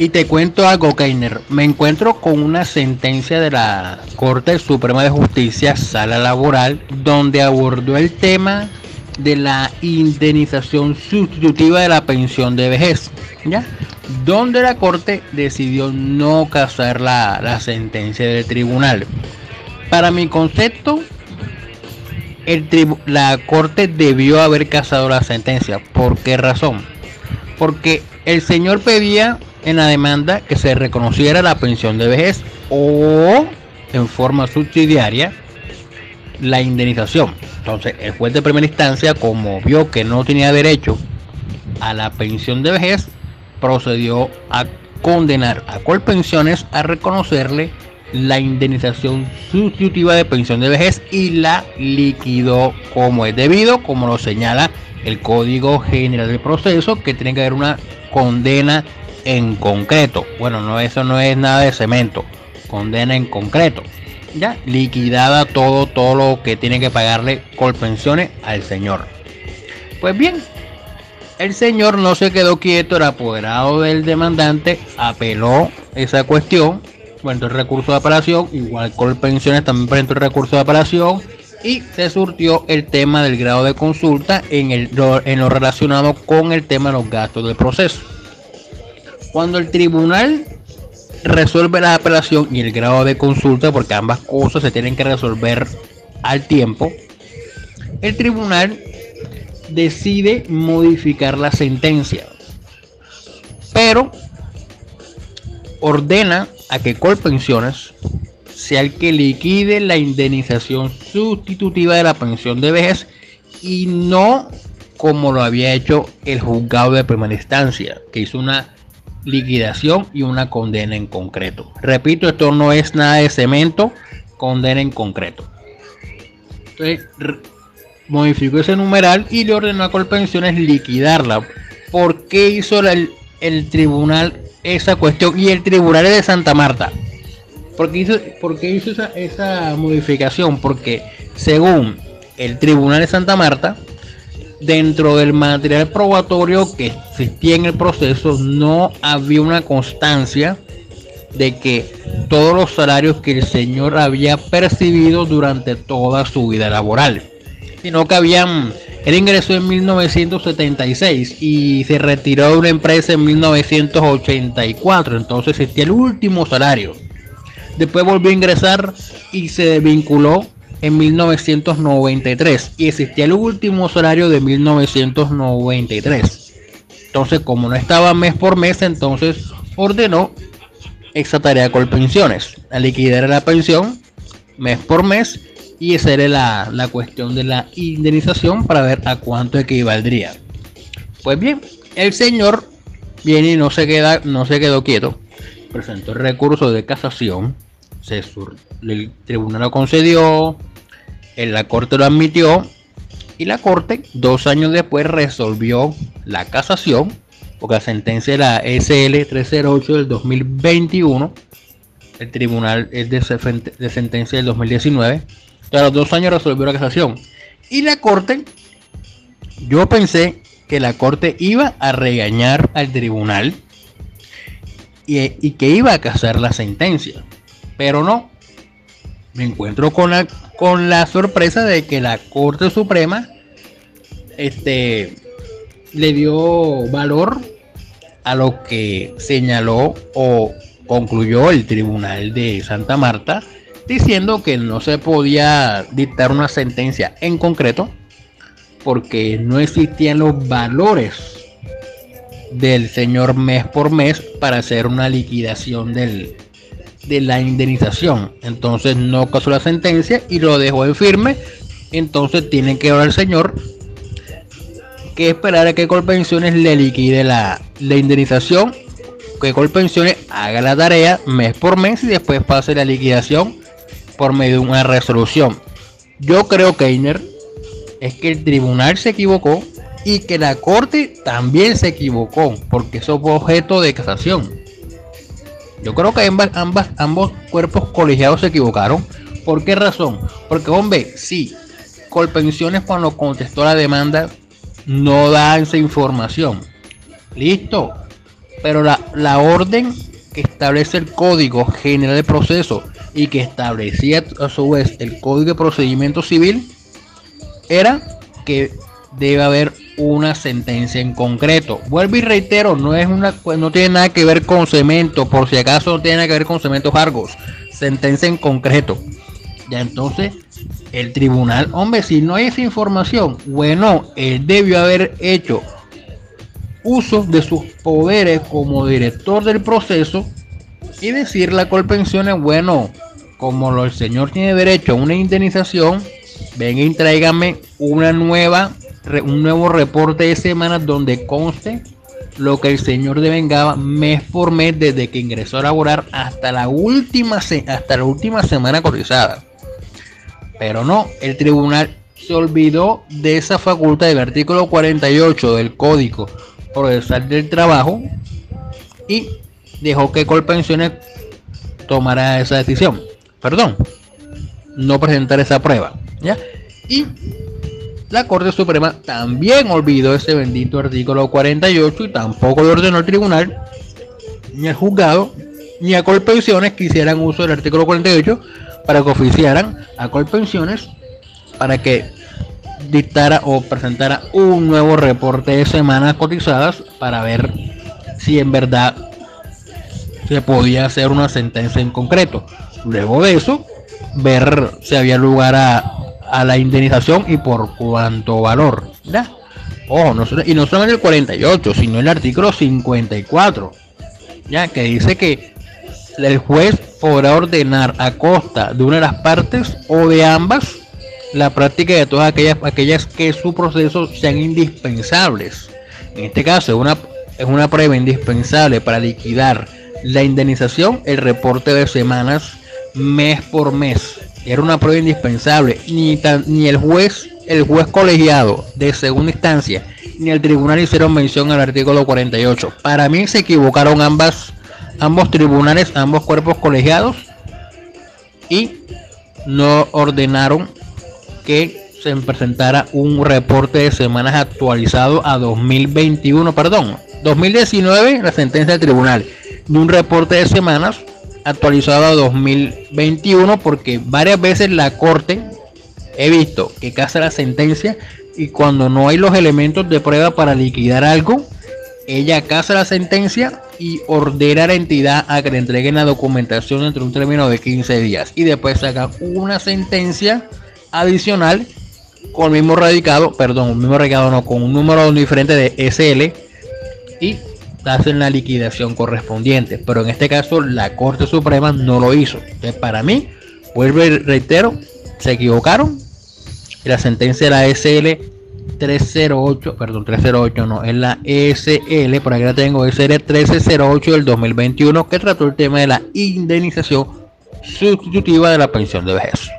Y te cuento algo, Keiner. Me encuentro con una sentencia de la Corte Suprema de Justicia, Sala Laboral, donde abordó el tema de la indemnización sustitutiva de la pensión de vejez. ¿Ya? Donde la Corte decidió no casar la, la sentencia del tribunal. Para mi concepto, la Corte debió haber casado la sentencia. ¿Por qué razón? Porque el señor pedía en la demanda que se reconociera la pensión de vejez o en forma subsidiaria la indemnización. Entonces, el juez de primera instancia, como vio que no tenía derecho a la pensión de vejez, procedió a condenar a Colpensiones a reconocerle la indemnización sustitutiva de pensión de vejez y la liquidó como es debido, como lo señala el Código General del Proceso, que tiene que haber una condena en concreto. Bueno, no eso no es nada de cemento, condena en concreto. Ya liquidada todo todo lo que tiene que pagarle pensiones al señor. Pues bien, el señor no se quedó quieto, el apoderado del demandante apeló esa cuestión presentó el recurso de apelación, igual con pensiones también presentó el recurso de apelación y se surtió el tema del grado de consulta en, el, en lo relacionado con el tema de los gastos del proceso. Cuando el tribunal resuelve la apelación y el grado de consulta, porque ambas cosas se tienen que resolver al tiempo, el tribunal decide modificar la sentencia, pero ordena a que Colpensiones sea el que liquide la indemnización sustitutiva de la pensión de vejez y no como lo había hecho el juzgado de primera instancia, que hizo una liquidación y una condena en concreto. Repito, esto no es nada de cemento, condena en concreto. Entonces, modificó ese numeral y le ordenó a Colpensiones liquidarla. ¿Por qué hizo el, el tribunal esa cuestión y el tribunal de Santa Marta. ¿Por qué hizo, porque hizo esa, esa modificación? Porque según el tribunal de Santa Marta, dentro del material probatorio que existía en el proceso, no había una constancia de que todos los salarios que el señor había percibido durante toda su vida laboral, sino que habían él ingresó en 1976 y se retiró de una empresa en 1984, entonces existía el último salario. Después volvió a ingresar y se desvinculó en 1993 y existía el último salario de 1993. Entonces, como no estaba mes por mes, entonces ordenó esa tarea con pensiones, a liquidar la pensión mes por mes y esa era la, cuestión de la indemnización para ver a cuánto equivaldría. Pues bien, el señor viene y no se, queda, no se quedó quieto, presentó el recurso de casación, se el tribunal lo concedió, en la corte lo admitió y la corte dos años después resolvió la casación, porque la sentencia era SL 308 del 2021, el tribunal es de, de sentencia del 2019 a los dos años resolvió la casación. Y la corte, yo pensé que la corte iba a regañar al tribunal y, que iba a casar la sentencia. Pero no. Me encuentro con la, con la sorpresa de que la Corte Suprema este, le dio valor a lo que señaló o concluyó el Tribunal de Santa Marta diciendo que no se podía dictar una sentencia en concreto porque no existían los valores del señor mes por mes para hacer una liquidación del, de la indemnización. Entonces no casó la sentencia y lo dejó en firme. Entonces tiene que ahora el señor que esperar a que Colpensiones le liquide la, la indemnización. Que Colpensiones haga la tarea mes por mes y después pase la liquidación por medio de una resolución. Yo creo, Keiner, es que el tribunal se equivocó y que la corte también se equivocó, porque eso fue objeto de casación. Yo creo que ambas, ambos cuerpos colegiados se equivocaron. ¿Por qué razón? Porque, hombre, sí, Colpensiones cuando contestó la demanda no da esa información. Listo. Pero la la orden que establece el Código General de Proceso y que establecía a su vez el Código de Procedimiento Civil era que debe haber una sentencia en concreto. Vuelvo y reitero, no es una no tiene nada que ver con cemento, por si acaso no tiene nada que ver con cementos argos. Sentencia en concreto. Ya entonces el tribunal, hombre, si no hay esa información, bueno, él debió haber hecho uso de sus poderes como director del proceso y decirle a Colpensiones, bueno, como el señor tiene derecho a una indemnización, venga y tráigame una nueva, un nuevo reporte de semanas donde conste lo que el señor devengaba mes por mes desde que ingresó a laborar hasta la última, hasta la última semana cotizada. Pero no, el tribunal se olvidó de esa facultad del artículo 48 del Código Procesal del Trabajo y dejó que Colpensiones tomara esa decisión. Perdón, no presentar esa prueba. ¿ya? Y la Corte Suprema también olvidó ese bendito artículo 48 y tampoco le ordenó al tribunal, ni al juzgado, ni a Colpensiones que hicieran uso del artículo 48 para que oficiaran a Colpensiones para que dictara o presentara un nuevo reporte de semanas cotizadas para ver si en verdad se podía hacer una sentencia en concreto. Luego de eso, ver si había lugar a, la indemnización y por cuánto valor. Ojo, no, y no solamente el 48, sino el artículo 54, ya que dice que el juez podrá ordenar a costa de una de las partes o de ambas la práctica de todas aquellas, aquellas que su proceso sean indispensables. En este caso es una, es una prueba indispensable para liquidar la indemnización, el reporte de semanas mes por mes. Era una prueba indispensable. Ni, ni el juez, el juez colegiado de segunda instancia, ni el tribunal hicieron mención al artículo 48. Para mí se equivocaron ambas, ambos tribunales, ambos cuerpos colegiados y no ordenaron que se presentara un reporte de semanas actualizado a 2021, perdón, 2019, la sentencia del tribunal, de un reporte de semanas actualizado a 2021, porque varias veces la corte he visto que casa la sentencia y cuando no hay los elementos de prueba para liquidar algo, ella casa la sentencia y ordena a la entidad a que le entreguen la documentación entre un término de 15 días. Y después saca una sentencia adicional con el mismo radicado, perdón, el mismo radicado no, con un número diferente de SL y hacen la liquidación correspondiente. Pero en este caso la Corte Suprema no lo hizo. Entonces, para mí, vuelvo y reitero, se equivocaron. La sentencia de la SL 308, perdón, 308 no, es la SL, por aquí la tengo, SL 1308 del 2021, que trató el tema de la indemnización sustitutiva de la pensión de vejez.